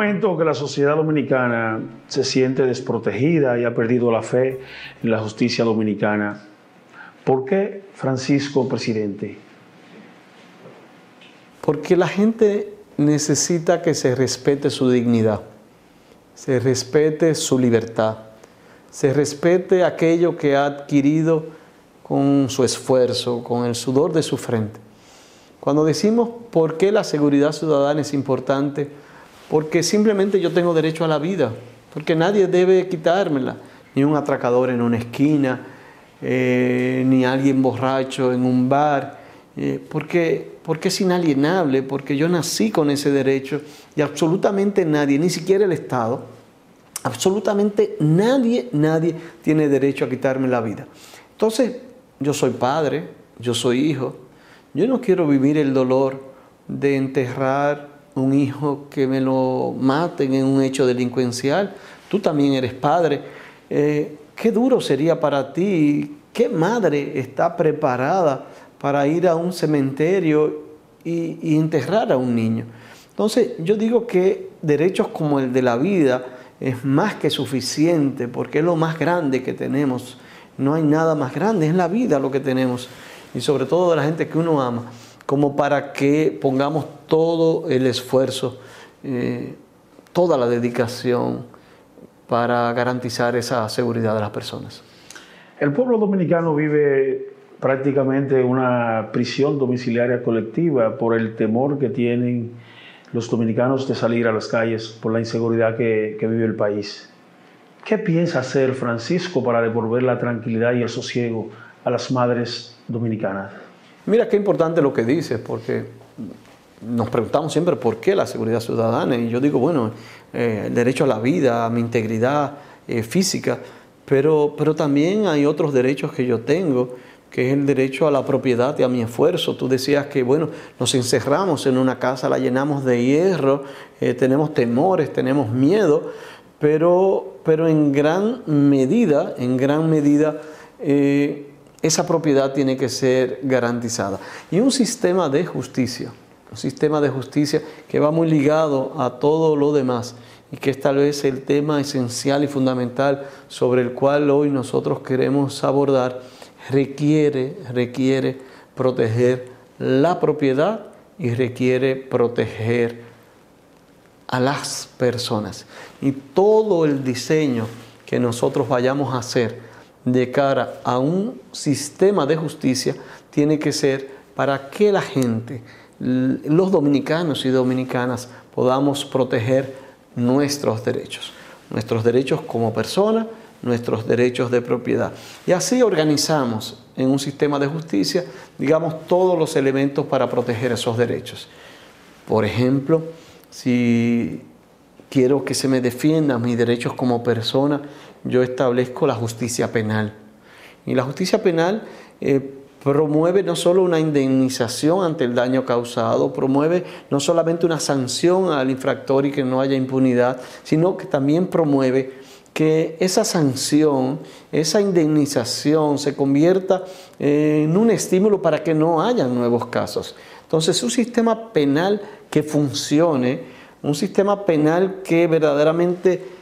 momento que la sociedad dominicana se siente desprotegida y ha perdido la fe en la justicia dominicana, ¿por qué Francisco, presidente? Porque la gente necesita que se respete su dignidad, se respete su libertad, se respete aquello que ha adquirido con su esfuerzo, con el sudor de su frente. Cuando decimos por qué la seguridad ciudadana es importante, porque simplemente yo tengo derecho a la vida, porque nadie debe quitármela, ni un atracador en una esquina, eh, ni alguien borracho en un bar, eh, porque, porque es inalienable, porque yo nací con ese derecho y absolutamente nadie, ni siquiera el Estado, absolutamente nadie, nadie tiene derecho a quitarme la vida. Entonces, yo soy padre, yo soy hijo, yo no quiero vivir el dolor de enterrar un hijo que me lo maten en un hecho delincuencial. Tú también eres padre. Eh, qué duro sería para ti, qué madre está preparada para ir a un cementerio y, enterrar a un niño. Entonces yo digo que derechos como el de la vida es más que suficiente porque es lo más grande que tenemos. No hay nada más grande, es la vida lo que tenemos y sobre todo de la gente que uno ama como para que pongamos todo el esfuerzo, eh, toda la dedicación para garantizar esa seguridad de las personas. El pueblo dominicano vive prácticamente una prisión domiciliaria colectiva por el temor que tienen los dominicanos de salir a las calles por la inseguridad que, que vive el país. ¿Qué piensa hacer Francisco para devolver la tranquilidad y el sosiego a las madres dominicanas? Mira qué importante lo que dices, porque nos preguntamos siempre por qué la seguridad ciudadana. Y yo digo, bueno, eh, el derecho a la vida, a mi integridad eh, física, pero, pero también hay otros derechos que yo tengo, que es el derecho a la propiedad y a mi esfuerzo. Tú decías que, bueno, nos encerramos en una casa, la llenamos de hierro, eh, tenemos temores, tenemos miedo, pero, pero en gran medida, en gran medida, esa propiedad tiene que ser garantizada. Y un sistema de justicia, un sistema de justicia que va muy ligado a todo lo demás y que es tal vez el tema esencial y fundamental sobre el cual hoy nosotros queremos abordar, requiere, requiere proteger la propiedad y requiere proteger a las personas. Y todo el diseño que nosotros vayamos a hacer, de cara a un sistema de justicia tiene que ser para que la gente, los dominicanos y dominicanas, podamos proteger nuestros derechos, nuestros derechos como persona, nuestros derechos de propiedad. Y así organizamos en un sistema de justicia, digamos, todos los elementos para proteger esos derechos. Por ejemplo, si quiero que se me defiendan mis derechos como persona, yo establezco la justicia penal. Y la justicia penal eh, promueve no solo una indemnización ante el daño causado, promueve no solamente una sanción al infractor y que no haya impunidad, sino que también promueve que esa sanción, esa indemnización se convierta en un estímulo para que no haya nuevos casos. Entonces, un sistema penal que funcione, un sistema penal que verdaderamente eh,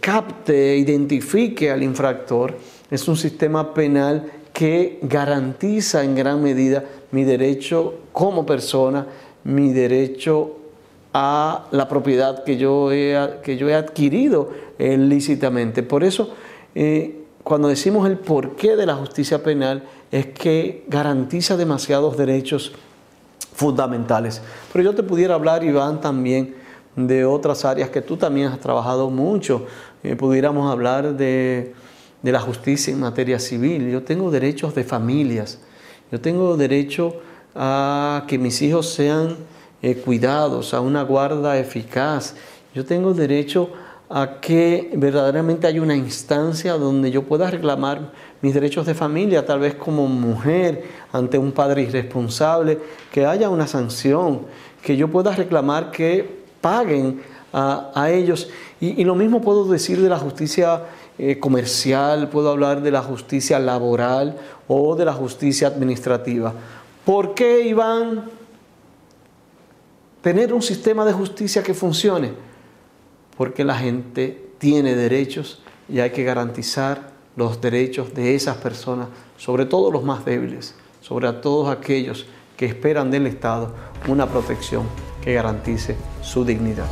capte, identifique al infractor, es un sistema penal que garantiza en gran medida mi derecho como persona, mi derecho a la propiedad que yo he, que yo he adquirido eh, lícitamente. Por eso, eh, cuando decimos el porqué de la justicia penal, es que garantiza demasiados derechos fundamentales. Pero yo te pudiera hablar, Iván, también de otras áreas que tú también has trabajado mucho. Eh, pudiéramos hablar de, la justicia en materia civil. Yo tengo derechos de familias. Yo tengo derecho a que mis hijos sean eh, cuidados, a una guarda eficaz. Yo tengo derecho a que verdaderamente haya una instancia donde yo pueda reclamar mis derechos de familia, tal vez como mujer ante un padre irresponsable, que haya una sanción, que yo pueda reclamar que paguen a, ellos. Y, lo mismo puedo decir de la justicia eh, comercial, puedo hablar de la justicia laboral o de la justicia administrativa. ¿Por qué, Iván, tener un sistema de justicia que funcione? porque la gente tiene derechos y hay que garantizar los derechos de esas personas, sobre todo los más débiles, sobre todos aquellos que esperan del Estado una protección que garantice su dignidad.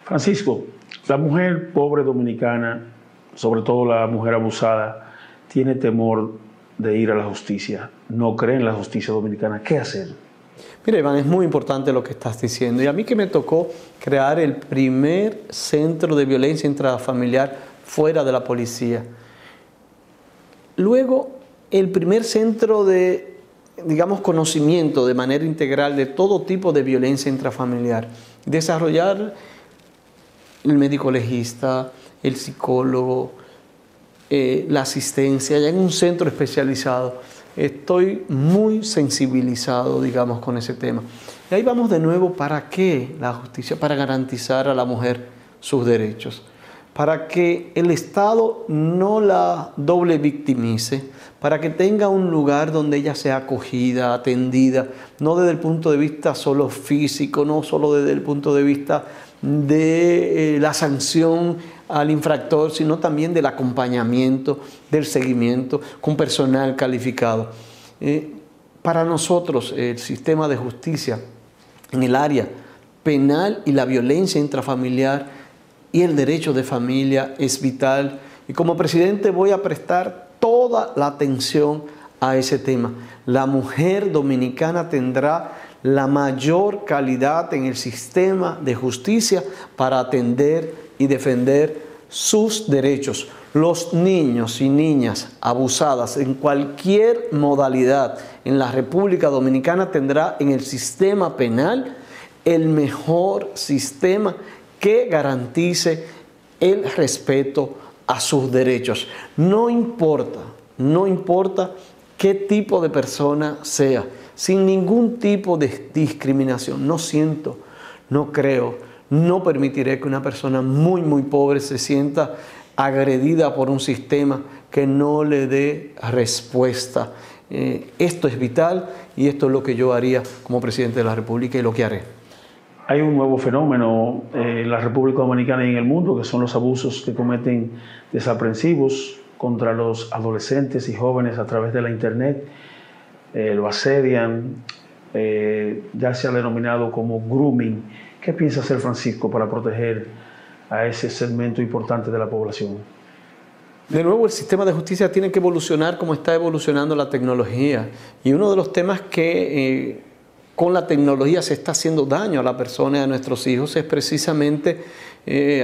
Francisco, la mujer pobre dominicana, sobre todo la mujer abusada, tiene temor de ir a la justicia, no cree en la justicia dominicana. ¿Qué hacer? Mira, Iván, es muy importante lo que estás diciendo. Y a mí que me tocó crear el primer centro de violencia intrafamiliar fuera de la policía. Luego, el primer centro de, digamos, conocimiento de manera integral de todo tipo de violencia intrafamiliar. Desarrollar el médico legista, el psicólogo, eh, la asistencia, ya en un centro especializado. Estoy muy sensibilizado, digamos, con ese tema. Y ahí vamos de nuevo, ¿para qué la justicia? Para garantizar a la mujer sus derechos, para que el Estado no la doble victimice, para que tenga un lugar donde ella sea acogida, atendida, no desde el punto de vista solo físico, no solo desde el punto de vista de eh, la sanción al infractor, sino también del acompañamiento, del seguimiento con personal calificado. Eh, para nosotros el sistema de justicia en el área penal y la violencia intrafamiliar y el derecho de familia es vital y como presidente voy a prestar toda la atención a ese tema. La mujer dominicana tendrá la mayor calidad en el sistema de justicia para atender y defender sus derechos. Los niños y niñas abusadas en cualquier modalidad en la República Dominicana tendrá en el sistema penal el mejor sistema que garantice el respeto a sus derechos. No importa, no importa qué tipo de persona sea sin ningún tipo de discriminación. No siento, no creo, no permitiré que una persona muy, muy pobre se sienta agredida por un sistema que no le dé respuesta. Eh, esto es vital y esto es lo que yo haría como presidente de la República y lo que haré. Hay un nuevo fenómeno en la República Dominicana y en el mundo, que son los abusos que cometen desaprensivos contra los adolescentes y jóvenes a través de la Internet eh, lo asedian, eh, ya se ha denominado como grooming. ¿Qué piensa hacer Francisco para proteger a ese segmento importante de la población? De nuevo, el sistema de justicia tiene que evolucionar como está evolucionando la tecnología. Y uno de los temas que eh, con la tecnología se está haciendo daño a la persona y a nuestros hijos es precisamente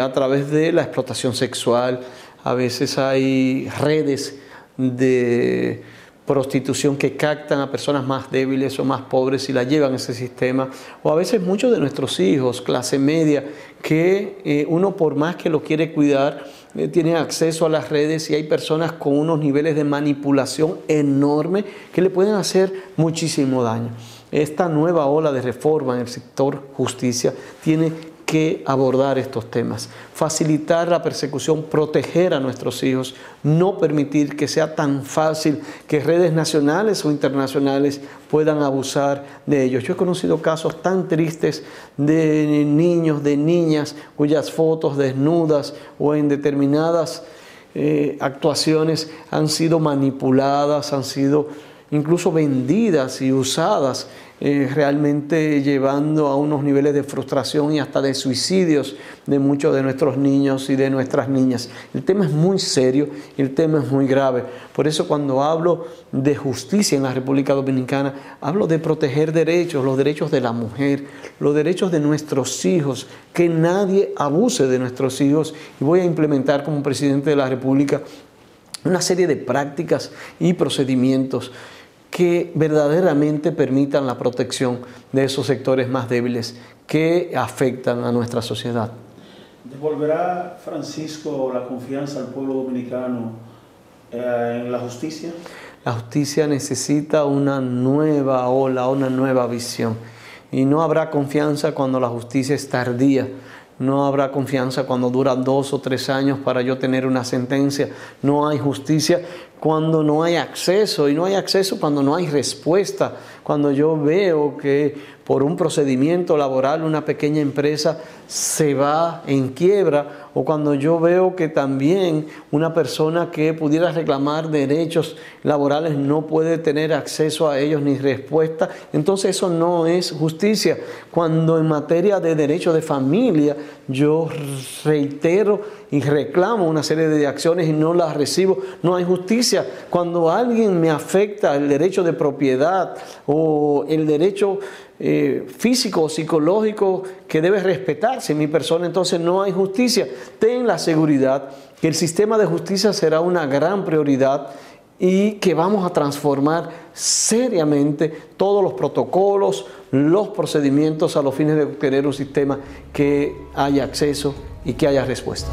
a través de la explotación sexual. A veces hay redes de prostitución que captan a personas más débiles o más pobres y la llevan a ese sistema, o a veces muchos de nuestros hijos, clase media, que eh, uno por más que lo quiere cuidar, eh, tiene acceso a las redes y hay personas con unos niveles de manipulación enorme que le pueden hacer muchísimo daño. Esta nueva ola de reforma en el sector justicia tiene que abordar estos temas, facilitar la persecución, proteger a nuestros hijos, no permitir que sea tan fácil que redes nacionales o internacionales puedan abusar de ellos. Yo he conocido casos tan tristes de niños, de niñas cuyas fotos desnudas o en determinadas eh, actuaciones han sido manipuladas, han sido incluso vendidas y usadas eh, realmente llevando a unos niveles de frustración y hasta de suicidios de muchos de nuestros niños y de nuestras niñas. El tema es muy serio el tema es muy grave. Por eso cuando hablo de justicia en la República Dominicana, hablo de proteger derechos, los derechos de la mujer, los derechos de nuestros hijos, que nadie abuse de nuestros hijos y voy a implementar como presidente de la República una serie de prácticas y procedimientos que verdaderamente permitan la protección de esos sectores más débiles que afectan a nuestra sociedad. ¿Devolverá Francisco la confianza al pueblo dominicano eh, en la justicia? La justicia necesita una nueva ola, una nueva visión. Y no habrá confianza cuando la justicia es tardía no habrá confianza cuando duran dos o tres años para yo tener una sentencia. No hay justicia cuando no hay acceso y no hay acceso cuando no hay respuesta. Cuando yo veo que por un procedimiento laboral una pequeña empresa se va en quiebra o cuando yo veo que también una persona que pudiera reclamar derechos laborales no puede tener acceso a ellos ni respuesta, entonces eso no es justicia. Cuando en materia de derecho de familia yo reitero y reclamo una serie de acciones y no las recibo, no hay justicia. Cuando alguien me afecta el derecho de propiedad o el derecho eh, físico o psicológico que debe respetarse mi persona, entonces no hay justicia. Ten la seguridad que el sistema de justicia será una gran prioridad y que vamos a transformar seriamente todos los protocolos, los procedimientos a los fines de obtener un sistema que haya acceso y que haya respuesta.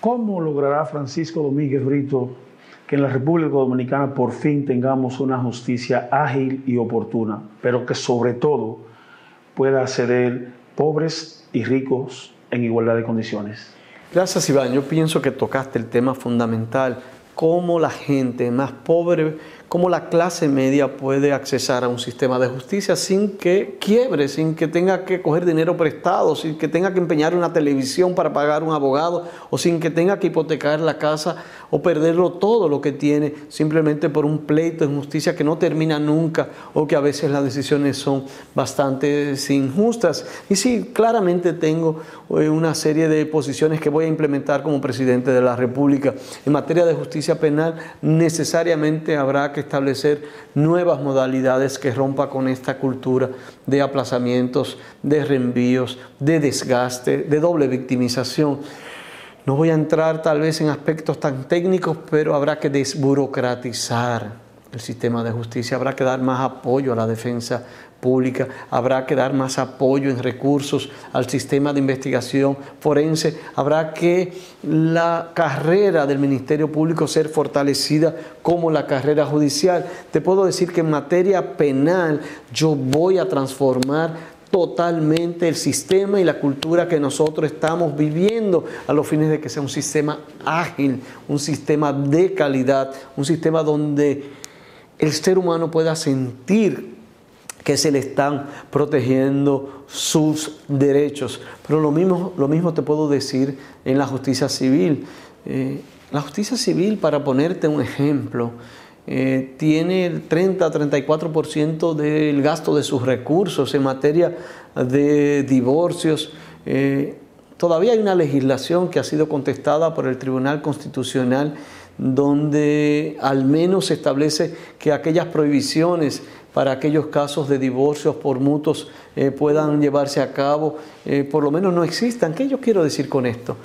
¿Cómo logrará Francisco Domínguez Brito que en la República Dominicana por fin tengamos una justicia ágil y oportuna, pero que sobre todo pueda acceder pobres y ricos en igualdad de condiciones. Gracias Iván, yo pienso que tocaste el tema fundamental, cómo la gente más pobre cómo la clase media puede accesar a un sistema de justicia sin que quiebre, sin que tenga que coger dinero prestado, sin que tenga que empeñar una televisión para pagar un abogado o sin que tenga que hipotecar la casa o perderlo todo lo que tiene simplemente por un pleito de justicia que no termina nunca o que a veces las decisiones son bastante injustas. Y sí, claramente tengo eh, una serie de posiciones que voy a implementar como presidente de la República. En materia de justicia penal necesariamente habrá que establecer nuevas modalidades que rompa con esta cultura de aplazamientos, de reenvíos, de desgaste, de doble victimización. No voy a entrar tal vez en aspectos tan técnicos, pero habrá que desburocratizar el sistema de justicia, habrá que dar más apoyo a la defensa pública, habrá que dar más apoyo en recursos al sistema de investigación forense, habrá que la carrera del Ministerio Público ser fortalecida como la carrera judicial. Te puedo decir que en materia penal yo voy a transformar totalmente el sistema y la cultura que nosotros estamos viviendo a los fines de que sea un sistema ágil, un sistema de calidad, un sistema donde el ser humano pueda sentir que se le están protegiendo sus derechos. Pero lo mismo, lo mismo te puedo decir en la justicia civil. Eh, la justicia civil, para ponerte un ejemplo, eh, tiene el 30-34% del gasto de sus recursos en materia de divorcios. Eh, todavía hay una legislación que ha sido contestada por el Tribunal Constitucional donde al menos se establece que aquellas prohibiciones para aquellos casos de divorcios por mutuos eh, puedan llevarse a cabo, eh, por lo menos no existan. ¿Qué yo quiero decir con esto?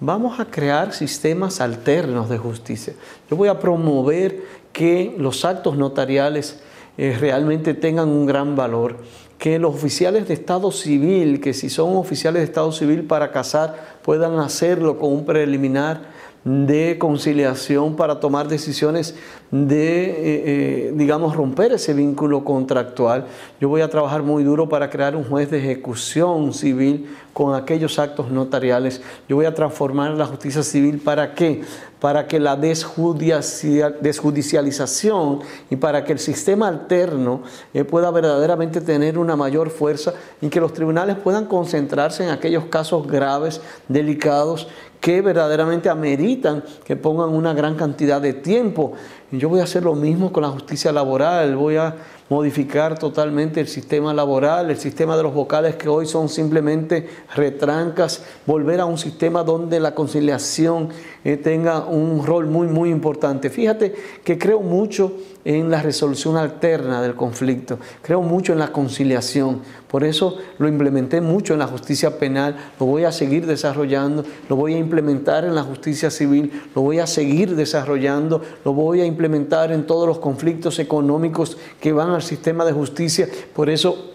Vamos a crear sistemas alternos de justicia. Yo voy a promover que los actos notariales eh, realmente tengan un gran valor, que los oficiales de Estado civil, que si son oficiales de Estado civil para casar, puedan hacerlo con un preliminar de conciliación para tomar decisiones de, eh, eh, digamos, romper ese vínculo contractual. Yo voy a trabajar muy duro para crear un juez de ejecución civil con aquellos actos notariales. Yo voy a transformar la justicia civil para qué? Para que la desjudicialización y para que el sistema alterno eh, pueda verdaderamente tener una mayor fuerza y que los tribunales puedan concentrarse en aquellos casos graves, delicados, que verdaderamente ameritan que pongan una gran cantidad de tiempo. Yo voy a hacer lo mismo con la justicia laboral, voy a modificar totalmente el sistema laboral, el sistema de los vocales que hoy son simplemente retrancas, volver a un sistema donde la conciliación eh, tenga un rol muy, muy importante. Fíjate que creo mucho en la resolución alterna del conflicto, creo mucho en la conciliación, por eso lo implementé mucho en la justicia penal, lo voy a seguir desarrollando, lo voy a implementar en la justicia civil, lo voy a seguir desarrollando, lo voy a implementar en todos los conflictos económicos que van sistema de justicia. Por eso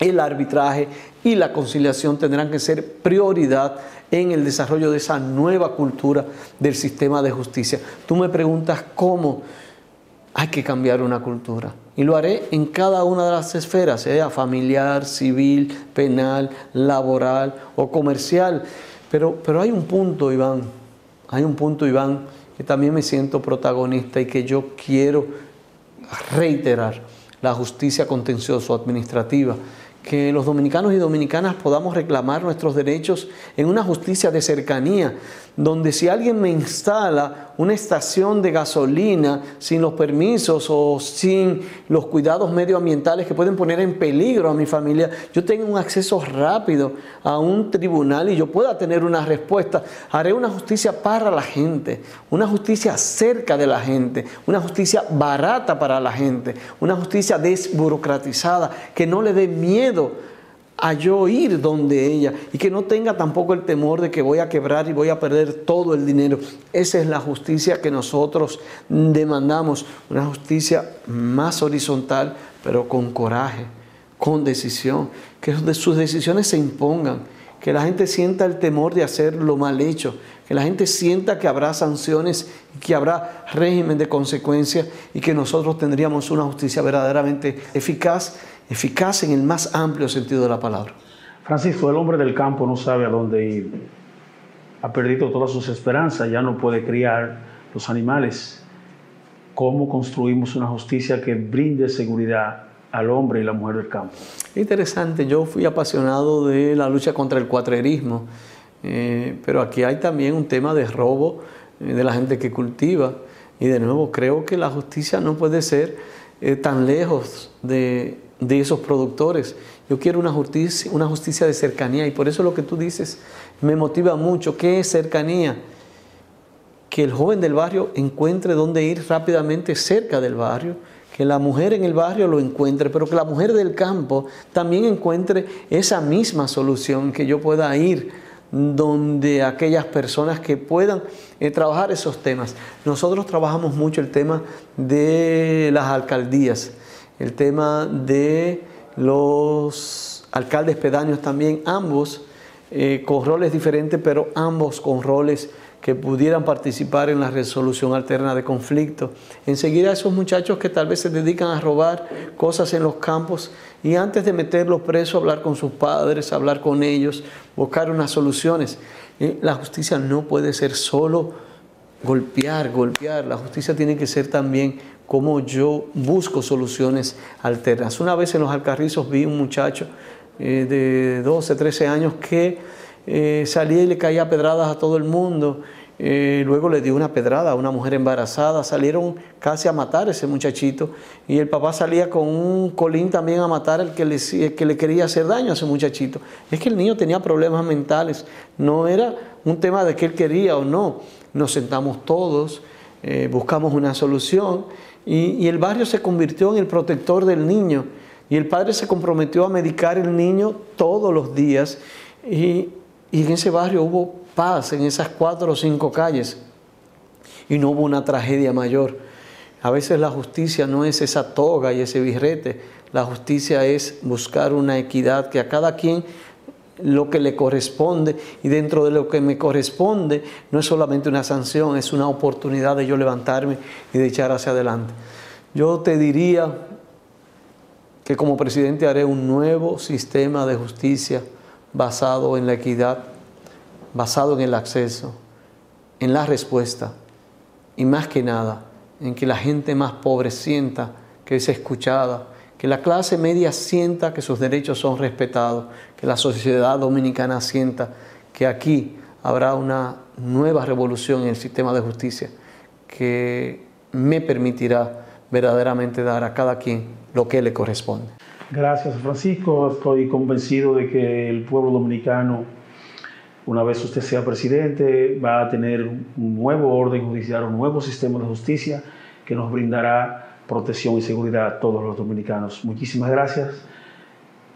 el arbitraje y la conciliación tendrán que ser prioridad en el desarrollo de esa nueva cultura del sistema de justicia. Tú me preguntas cómo hay que cambiar una cultura. Y lo haré en cada una de las esferas, sea familiar, civil, penal, laboral o comercial. Pero, pero hay un punto, Iván, hay un punto, Iván, que también me siento protagonista y que yo quiero reiterar la justicia contencioso administrativa. Que los dominicanos y dominicanas podamos reclamar nuestros derechos en una justicia de cercanía, donde si alguien me instala una estación de gasolina sin los permisos o sin los cuidados medioambientales que pueden poner en peligro a mi familia, yo tengo un acceso rápido a un tribunal y yo pueda tener una respuesta. Haré una justicia para la gente, una justicia cerca de la gente, una justicia barata para la gente, una justicia desburocratizada, que no le dé miedo a yo ir donde ella y que no tenga tampoco el temor de que voy a quebrar y voy a perder todo el dinero. Esa es la justicia que nosotros demandamos, una justicia más horizontal, pero con coraje, con decisión, que sus decisiones se impongan, que la gente sienta el temor de hacer lo mal hecho, que la gente sienta que habrá sanciones que habrá régimen de consecuencias y que nosotros tendríamos una justicia verdaderamente eficaz eficaz en el más amplio sentido de la palabra. Francisco, el hombre del campo no sabe a dónde ir. Ha perdido todas sus esperanzas, ya no puede criar los animales. ¿Cómo construimos una justicia que brinde seguridad al hombre y la mujer del campo? Interesante, yo fui apasionado de la lucha contra el cuatrerismo, eh, pero aquí hay también un tema de robo eh, de la gente que cultiva. Y de nuevo, creo que la justicia no puede ser eh, tan lejos de, de esos productores. Yo quiero una justicia, una justicia de cercanía y por eso lo que tú dices me motiva mucho. ¿Qué es cercanía? Que el joven del barrio encuentre dónde ir rápidamente cerca del barrio, que la mujer en el barrio lo encuentre, pero que la mujer del campo también encuentre esa misma solución, que yo pueda ir donde aquellas personas que puedan eh, trabajar esos temas. Nosotros trabajamos mucho el tema de las alcaldías el tema de los alcaldes pedáneos también, ambos eh, con roles diferentes, pero ambos con roles que pudieran participar en la resolución alterna de conflictos. Enseguida esos muchachos que tal vez se dedican a robar cosas en los campos y antes de meterlos presos, hablar con sus padres, hablar con ellos, buscar unas soluciones. Eh, la justicia no puede ser solo golpear, golpear. La justicia tiene que ser también cómo yo busco soluciones alternas. Una vez en los Alcarrizos vi un muchacho eh, de 12, 13 años que eh, salía y le caía pedradas a todo el mundo. Eh, luego le dio una pedrada a una mujer embarazada, salieron casi a matar a ese muchachito y el papá salía con un colín también a matar al que le, que le quería hacer daño a ese muchachito. Es que el niño tenía problemas mentales, no era un tema de que él quería o no. Nos sentamos todos, buscamos una solución y, el barrio se convirtió en el protector del niño. Y el padre se comprometió a medicar el niño todos los días. Y, y en ese barrio hubo paz en esas cuatro o cinco calles. Y no hubo una tragedia mayor. A veces la justicia no es esa toga y ese birrete. La justicia es buscar una equidad que a cada quien lo que le corresponde y dentro de lo que me corresponde no es solamente una sanción, es una oportunidad de yo levantarme y de echar hacia adelante. Yo te diría que como presidente haré un nuevo sistema de justicia basado en la equidad, basado en el acceso, en la respuesta y más que nada en que la gente más pobre sienta que es escuchada, que la clase media sienta que sus derechos son respetados, que la sociedad dominicana sienta que aquí habrá una nueva revolución en el sistema de justicia que me permitirá verdaderamente dar a cada quien lo que le corresponde. Gracias Francisco, estoy convencido de que el pueblo dominicano, una vez usted sea presidente, va a tener un nuevo orden judicial, un nuevo sistema de justicia que nos brindará protección y seguridad a todos los dominicanos. Muchísimas gracias.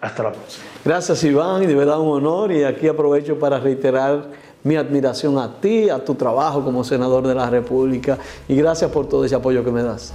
Hasta la próxima. Gracias Iván de verdad un honor y aquí aprovecho para reiterar mi admiración a ti, a tu trabajo como senador de la República y gracias por todo ese apoyo que me das.